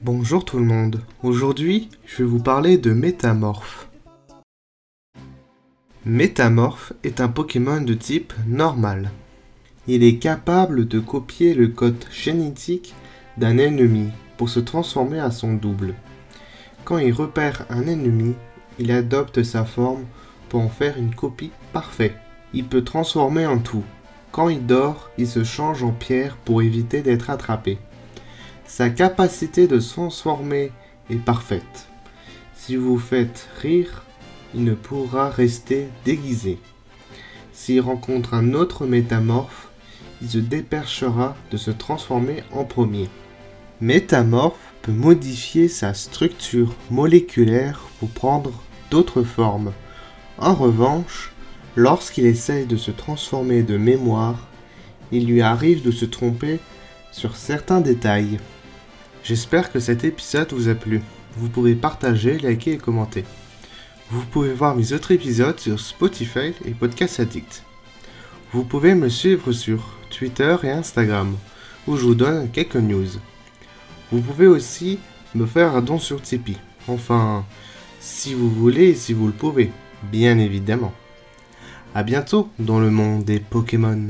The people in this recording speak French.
Bonjour tout le monde. Aujourd'hui, je vais vous parler de Métamorphe. Métamorphe est un Pokémon de type normal. Il est capable de copier le code génétique d'un ennemi pour se transformer à son double. Quand il repère un ennemi, il adopte sa forme pour en faire une copie parfaite. Il peut transformer en tout. Quand il dort, il se change en pierre pour éviter d'être attrapé. Sa capacité de se transformer est parfaite. Si vous faites rire, il ne pourra rester déguisé. S'il rencontre un autre métamorphe, il se déperchera de se transformer en premier. Métamorphe peut modifier sa structure moléculaire pour prendre d'autres formes. En revanche, lorsqu'il essaye de se transformer de mémoire, il lui arrive de se tromper sur certains détails. J'espère que cet épisode vous a plu. Vous pouvez partager, liker et commenter. Vous pouvez voir mes autres épisodes sur Spotify et Podcast Addict. Vous pouvez me suivre sur Twitter et Instagram, où je vous donne quelques news. Vous pouvez aussi me faire un don sur Tipeee. Enfin, si vous voulez et si vous le pouvez, bien évidemment. A bientôt dans le monde des Pokémon.